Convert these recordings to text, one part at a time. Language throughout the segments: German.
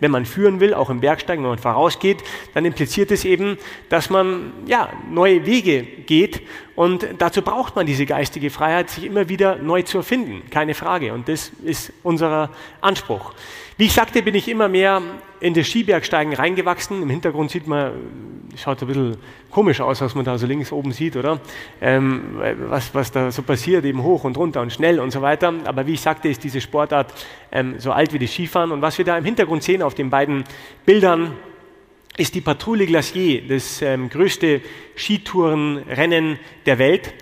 wenn man führen will, auch im Bergsteigen, wenn man vorausgeht, dann impliziert es eben, dass man ja, neue Wege geht und dazu braucht man diese geistige Freiheit, sich immer wieder neu zu erfinden, keine Frage. Und das ist unser Anspruch. Wie ich sagte, bin ich immer mehr in das Skibergsteigen reingewachsen. Im Hintergrund sieht man, schaut ein bisschen komisch aus, was man da so links oben sieht, oder? Ähm, was, was da so passiert, eben hoch und runter und schnell und so weiter. Aber wie ich sagte, ist diese Sportart ähm, so alt wie das Skifahren. Und was wir da im Hintergrund sehen auf den beiden Bildern, ist die Patrouille Glacier, das ähm, größte Skitourenrennen der Welt.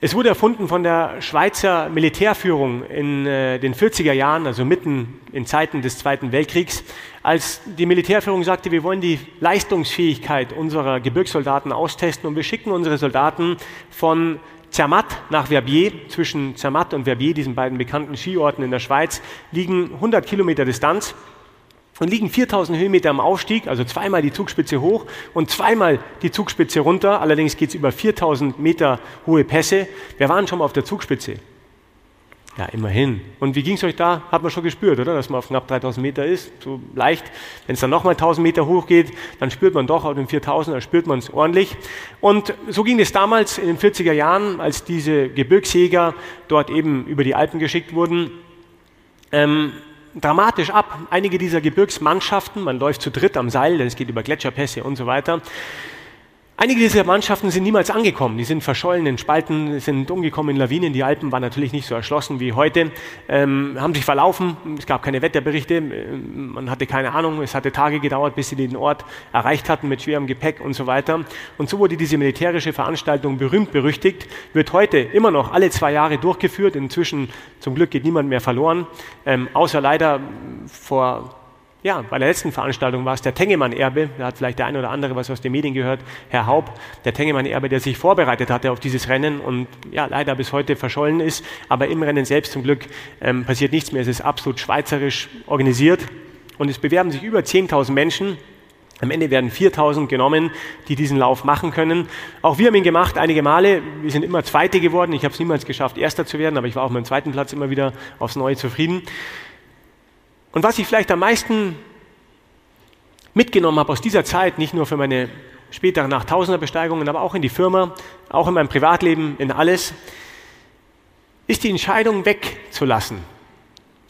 Es wurde erfunden von der Schweizer Militärführung in äh, den 40er Jahren, also mitten in Zeiten des Zweiten Weltkriegs, als die Militärführung sagte, wir wollen die Leistungsfähigkeit unserer Gebirgssoldaten austesten und wir schicken unsere Soldaten von Zermatt nach Verbier. Zwischen Zermatt und Verbier, diesen beiden bekannten Skiorten in der Schweiz, liegen 100 Kilometer Distanz und liegen 4000 Höhenmeter am Aufstieg, also zweimal die Zugspitze hoch und zweimal die Zugspitze runter. Allerdings geht es über 4000 Meter hohe Pässe. Wir waren schon mal auf der Zugspitze. Ja, immerhin. Und wie ging es euch da? Hat man schon gespürt, oder? Dass man auf knapp 3000 Meter ist. So leicht. Wenn es dann nochmal 1000 Meter hoch geht, dann spürt man doch auf den 4000, dann spürt man es ordentlich. Und so ging es damals in den 40er Jahren, als diese Gebirgsjäger dort eben über die Alpen geschickt wurden. Ähm, dramatisch ab. Einige dieser Gebirgsmannschaften, man läuft zu dritt am Seil, denn es geht über Gletscherpässe und so weiter, Einige dieser Mannschaften sind niemals angekommen. Die sind verschollen in Spalten, sind umgekommen in Lawinen. Die Alpen waren natürlich nicht so erschlossen wie heute, ähm, haben sich verlaufen. Es gab keine Wetterberichte. Ähm, man hatte keine Ahnung. Es hatte Tage gedauert, bis sie den Ort erreicht hatten mit schwerem Gepäck und so weiter. Und so wurde diese militärische Veranstaltung berühmt berüchtigt, wird heute immer noch alle zwei Jahre durchgeführt. Inzwischen zum Glück geht niemand mehr verloren, ähm, außer leider vor ja, bei der letzten Veranstaltung war es der Tengemann-Erbe, da hat vielleicht der eine oder andere was aus den Medien gehört, Herr Haub, der Tengemann-Erbe, der sich vorbereitet hatte auf dieses Rennen und ja, leider bis heute verschollen ist, aber im Rennen selbst zum Glück ähm, passiert nichts mehr, es ist absolut schweizerisch organisiert und es bewerben sich über 10.000 Menschen, am Ende werden 4000 genommen, die diesen Lauf machen können. Auch wir haben ihn gemacht einige Male. Wir sind immer Zweite geworden. Ich habe es niemals geschafft, Erster zu werden, aber ich war auch mit dem zweiten Platz immer wieder aufs Neue zufrieden. Und was ich vielleicht am meisten mitgenommen habe aus dieser Zeit, nicht nur für meine späteren Nachttausenderbesteigungen, aber auch in die Firma, auch in meinem Privatleben, in alles, ist die Entscheidung wegzulassen.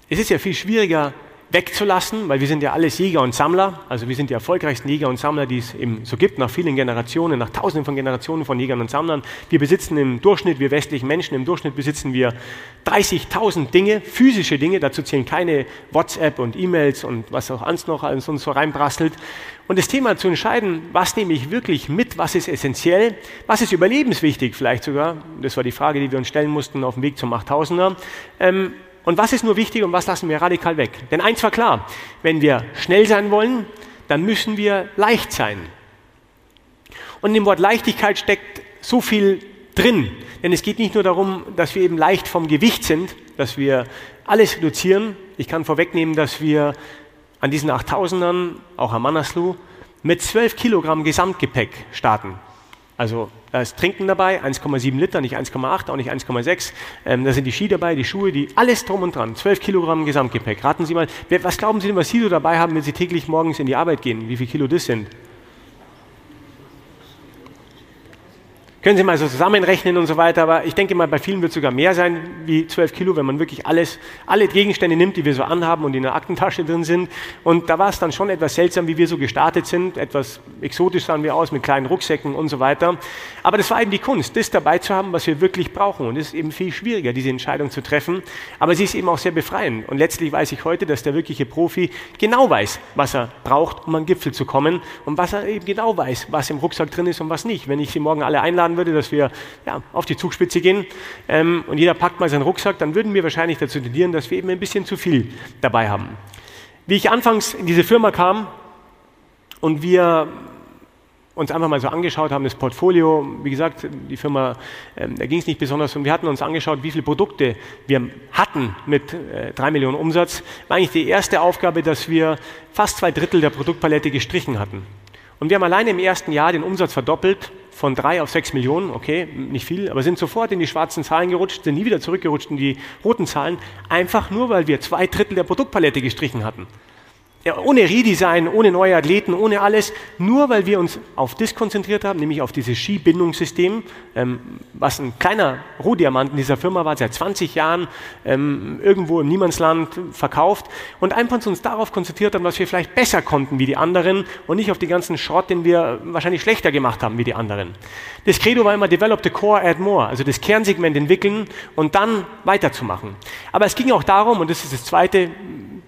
Es ist ja viel schwieriger, wegzulassen, weil wir sind ja alles Jäger und Sammler, also wir sind die erfolgreichsten Jäger und Sammler, die es eben so gibt, nach vielen Generationen, nach tausenden von Generationen von Jägern und Sammlern. Wir besitzen im Durchschnitt, wir westlichen Menschen, im Durchschnitt besitzen wir 30.000 Dinge, physische Dinge, dazu zählen keine WhatsApp und E-Mails und was auch sonst noch alles uns so reinbrasselt. Und das Thema zu entscheiden, was nehme ich wirklich mit, was ist essentiell, was ist überlebenswichtig vielleicht sogar, das war die Frage, die wir uns stellen mussten auf dem Weg zum 8000er, ähm, und was ist nur wichtig und was lassen wir radikal weg? Denn eins war klar, wenn wir schnell sein wollen, dann müssen wir leicht sein. Und dem Wort Leichtigkeit steckt so viel drin. Denn es geht nicht nur darum, dass wir eben leicht vom Gewicht sind, dass wir alles reduzieren. Ich kann vorwegnehmen, dass wir an diesen 8000ern, auch am Manaslu, mit 12 Kilogramm Gesamtgepäck starten. Also da ist Trinken dabei, 1,7 Liter, nicht 1,8, auch nicht 1,6. Ähm, da sind die Ski dabei, die Schuhe, die alles drum und dran. 12 Kilogramm Gesamtgepäck. Raten Sie mal, wer, was glauben Sie denn, was Sie so dabei haben, wenn Sie täglich morgens in die Arbeit gehen? Wie viel Kilo das sind? Können Sie mal so zusammenrechnen und so weiter, aber ich denke mal, bei vielen wird es sogar mehr sein wie 12 Kilo, wenn man wirklich alles, alle Gegenstände nimmt, die wir so anhaben und in der Aktentasche drin sind. Und da war es dann schon etwas seltsam, wie wir so gestartet sind. Etwas exotisch sahen wir aus mit kleinen Rucksäcken und so weiter. Aber das war eben die Kunst, das dabei zu haben, was wir wirklich brauchen. Und es ist eben viel schwieriger, diese Entscheidung zu treffen. Aber sie ist eben auch sehr befreiend. Und letztlich weiß ich heute, dass der wirkliche Profi genau weiß, was er braucht, um an Gipfel zu kommen. Und was er eben genau weiß, was im Rucksack drin ist und was nicht. Wenn ich sie morgen alle einladen würde, dass wir ja, auf die Zugspitze gehen ähm, und jeder packt mal seinen Rucksack, dann würden wir wahrscheinlich dazu tendieren, dass wir eben ein bisschen zu viel dabei haben. Wie ich anfangs in diese Firma kam und wir uns einfach mal so angeschaut haben, das Portfolio, wie gesagt, die Firma, ähm, da ging es nicht besonders und wir hatten uns angeschaut, wie viele Produkte wir hatten mit äh, drei Millionen Umsatz, war eigentlich die erste Aufgabe, dass wir fast zwei Drittel der Produktpalette gestrichen hatten. Und wir haben alleine im ersten Jahr den Umsatz verdoppelt von drei auf sechs Millionen, okay, nicht viel, aber sind sofort in die schwarzen Zahlen gerutscht, sind nie wieder zurückgerutscht in die roten Zahlen, einfach nur, weil wir zwei Drittel der Produktpalette gestrichen hatten. Ja, ohne Redesign, ohne neue Athleten, ohne alles, nur weil wir uns auf das konzentriert haben, nämlich auf dieses Skibindungssystem, ähm, was ein kleiner Rohdiamant in dieser Firma war, seit 20 Jahren ähm, irgendwo im Niemandsland verkauft und einfach uns darauf konzentriert haben, was wir vielleicht besser konnten wie die anderen und nicht auf den ganzen Schrott, den wir wahrscheinlich schlechter gemacht haben wie die anderen. Das Credo war immer Develop the Core, Add More, also das Kernsegment entwickeln und dann weiterzumachen. Aber es ging auch darum, und das ist das zweite,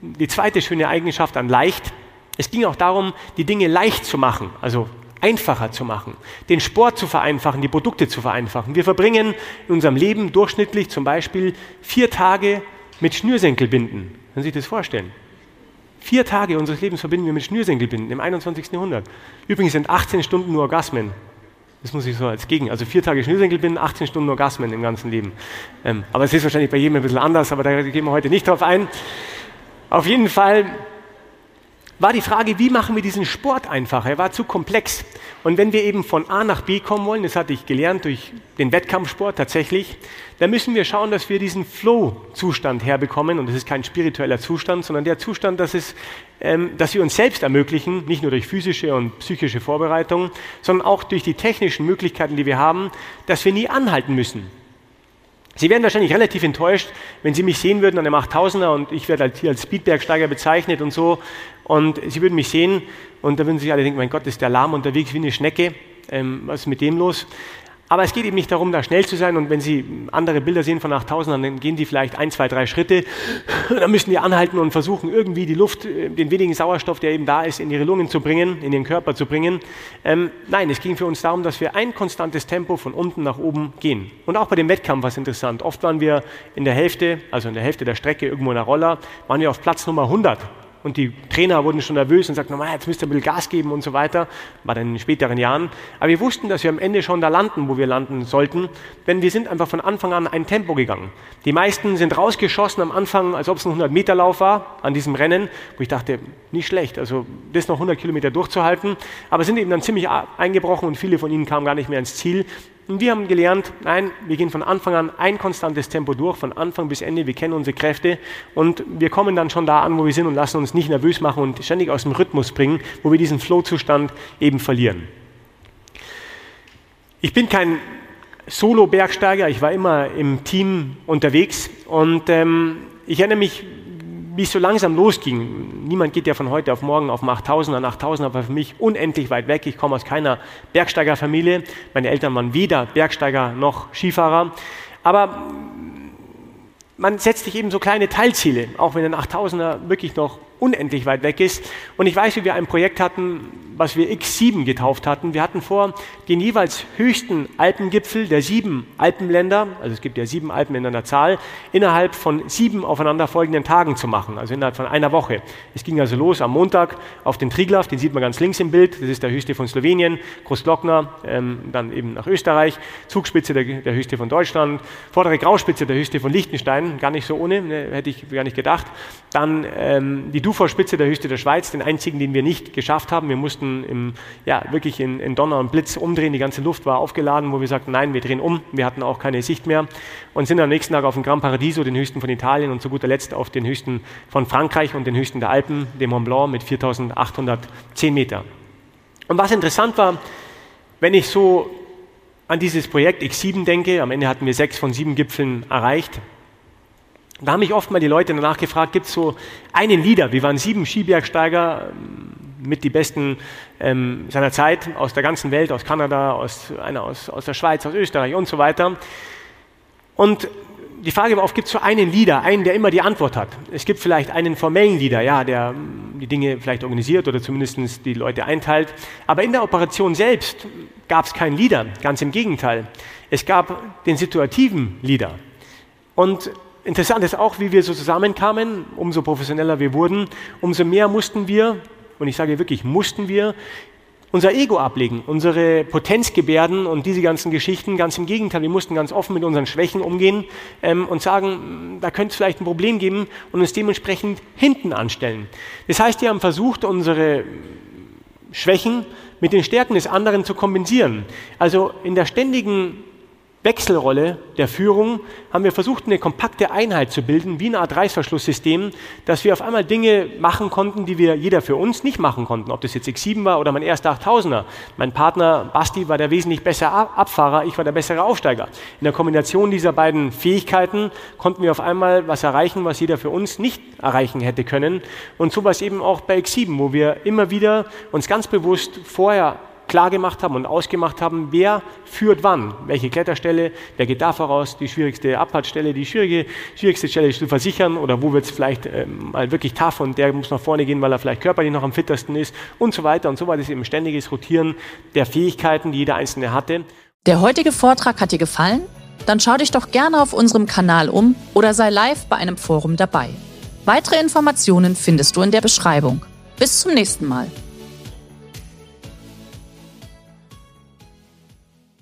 die zweite schöne Eigenschaft an leicht. Es ging auch darum, die Dinge leicht zu machen, also einfacher zu machen, den Sport zu vereinfachen, die Produkte zu vereinfachen. Wir verbringen in unserem Leben durchschnittlich zum Beispiel vier Tage mit Schnürsenkelbinden. Können Sie sich das vorstellen? Vier Tage unseres Lebens verbinden wir mit Schnürsenkelbinden im 21. Jahrhundert. Übrigens sind 18 Stunden nur Orgasmen. Das muss ich so als Gegen. Also vier Tage Schnürsenkelbinden, 18 Stunden Orgasmen im ganzen Leben. Ähm, aber es ist wahrscheinlich bei jedem ein bisschen anders, aber da gehen wir heute nicht drauf ein. Auf jeden Fall war die Frage, wie machen wir diesen Sport einfacher? Er war zu komplex. Und wenn wir eben von A nach B kommen wollen, das hatte ich gelernt durch den Wettkampfsport tatsächlich, dann müssen wir schauen, dass wir diesen Flow-Zustand herbekommen. Und das ist kein spiritueller Zustand, sondern der Zustand, dass, es, ähm, dass wir uns selbst ermöglichen, nicht nur durch physische und psychische Vorbereitung, sondern auch durch die technischen Möglichkeiten, die wir haben, dass wir nie anhalten müssen. Sie wären wahrscheinlich relativ enttäuscht, wenn Sie mich sehen würden an einem 8000er und ich werde halt hier als Speedbergsteiger bezeichnet und so. Und Sie würden mich sehen und da würden sich alle denken, mein Gott, ist der lahm unterwegs wie eine Schnecke. Ähm, was ist mit dem los? Aber es geht eben nicht darum, da schnell zu sein. Und wenn Sie andere Bilder sehen von 8000, dann gehen die vielleicht ein, zwei, drei Schritte. Dann müssen die anhalten und versuchen, irgendwie die Luft, äh, den wenigen Sauerstoff, der eben da ist, in ihre Lungen zu bringen, in den Körper zu bringen. Ähm, nein, es ging für uns darum, dass wir ein konstantes Tempo von unten nach oben gehen. Und auch bei dem Wettkampf war es interessant. Oft waren wir in der Hälfte, also in der Hälfte der Strecke irgendwo in der Roller, waren wir auf Platz Nummer 100 und die Trainer wurden schon nervös und sagten, jetzt müsst ihr ein bisschen Gas geben und so weiter, war dann in späteren Jahren. Aber wir wussten, dass wir am Ende schon da landen, wo wir landen sollten, denn wir sind einfach von Anfang an ein Tempo gegangen. Die meisten sind rausgeschossen am Anfang, als ob es ein 100-Meter-Lauf war an diesem Rennen, wo ich dachte, nicht schlecht, also das noch 100 Kilometer durchzuhalten, aber sind eben dann ziemlich eingebrochen und viele von ihnen kamen gar nicht mehr ins Ziel. Und wir haben gelernt, nein, wir gehen von Anfang an ein konstantes Tempo durch, von Anfang bis Ende, wir kennen unsere Kräfte und wir kommen dann schon da an, wo wir sind und lassen uns nicht nervös machen und ständig aus dem Rhythmus bringen, wo wir diesen Flow-Zustand eben verlieren. Ich bin kein Solo-Bergsteiger, ich war immer im Team unterwegs und ähm, ich erinnere mich, wie es so langsam losging. Niemand geht ja von heute auf morgen auf 8000er. 8000er war für mich unendlich weit weg. Ich komme aus keiner Bergsteigerfamilie. Meine Eltern waren weder Bergsteiger noch Skifahrer. Aber man setzt sich eben so kleine Teilziele, auch wenn ein 8000er wirklich noch unendlich weit weg ist. Und ich weiß, wie wir ein Projekt hatten, was wir X7 getauft hatten. Wir hatten vor, den jeweils höchsten Alpengipfel der sieben Alpenländer, also es gibt ja sieben Alpen in einer Zahl, innerhalb von sieben aufeinanderfolgenden Tagen zu machen, also innerhalb von einer Woche. Es ging also los am Montag auf den Triglav, den sieht man ganz links im Bild, das ist der höchste von Slowenien, Großglockner, ähm, dann eben nach Österreich, Zugspitze der, der höchste von Deutschland, vordere Grauspitze der höchste von Liechtenstein, gar nicht so ohne, ne, hätte ich gar nicht gedacht. Dann ähm, die Duforspitze der höchste der Schweiz, den einzigen, den wir nicht geschafft haben. Wir mussten im, ja, wirklich in, in, Donner und Blitz umdrehen. Die ganze Luft war aufgeladen, wo wir sagten, nein, wir drehen um. Wir hatten auch keine Sicht mehr und sind am nächsten Tag auf den Gran Paradiso, den höchsten von Italien und zu guter Letzt auf den höchsten von Frankreich und den höchsten der Alpen, dem Mont Blanc mit 4810 Meter. Und was interessant war, wenn ich so an dieses Projekt X7 denke, am Ende hatten wir sechs von sieben Gipfeln erreicht, da haben mich oft mal die Leute danach gefragt, gibt es so einen Leader, wir waren sieben Skibergsteiger, mit die besten ähm, seiner Zeit aus der ganzen Welt, aus Kanada, aus, einer aus, aus der Schweiz, aus Österreich und so weiter. Und die Frage war oft, gibt es so einen Leader, einen, der immer die Antwort hat? Es gibt vielleicht einen formellen Leader, ja, der die Dinge vielleicht organisiert oder zumindest die Leute einteilt. Aber in der Operation selbst gab es keinen Leader, ganz im Gegenteil. Es gab den situativen Leader. Und interessant ist auch, wie wir so zusammenkamen, umso professioneller wir wurden, umso mehr mussten wir, und ich sage wirklich mussten wir, unser Ego ablegen, unsere Potenzgebärden und diese ganzen Geschichten. Ganz im Gegenteil, wir mussten ganz offen mit unseren Schwächen umgehen ähm, und sagen, da könnte es vielleicht ein Problem geben und uns dementsprechend hinten anstellen. Das heißt, wir haben versucht, unsere Schwächen mit den Stärken des anderen zu kompensieren. Also in der ständigen Wechselrolle der Führung haben wir versucht, eine kompakte Einheit zu bilden, wie eine Art Reißverschlusssystem, dass wir auf einmal Dinge machen konnten, die wir jeder für uns nicht machen konnten. Ob das jetzt X7 war oder mein erster 8000er. Mein Partner Basti war der wesentlich bessere Abfahrer, ich war der bessere Aufsteiger. In der Kombination dieser beiden Fähigkeiten konnten wir auf einmal was erreichen, was jeder für uns nicht erreichen hätte können. Und so war eben auch bei X7, wo wir immer wieder uns ganz bewusst vorher klar gemacht haben und ausgemacht haben, wer führt wann, welche Kletterstelle, wer geht da voraus, die schwierigste Abfahrtsstelle, die schwierige, schwierigste Stelle zu versichern oder wo wird es vielleicht ähm, mal wirklich tough und der muss nach vorne gehen, weil er vielleicht körperlich noch am fittesten ist und so weiter und so weiter. Das ist eben ständiges Rotieren der Fähigkeiten, die jeder Einzelne hatte. Der heutige Vortrag hat dir gefallen? Dann schau dich doch gerne auf unserem Kanal um oder sei live bei einem Forum dabei. Weitere Informationen findest du in der Beschreibung. Bis zum nächsten Mal.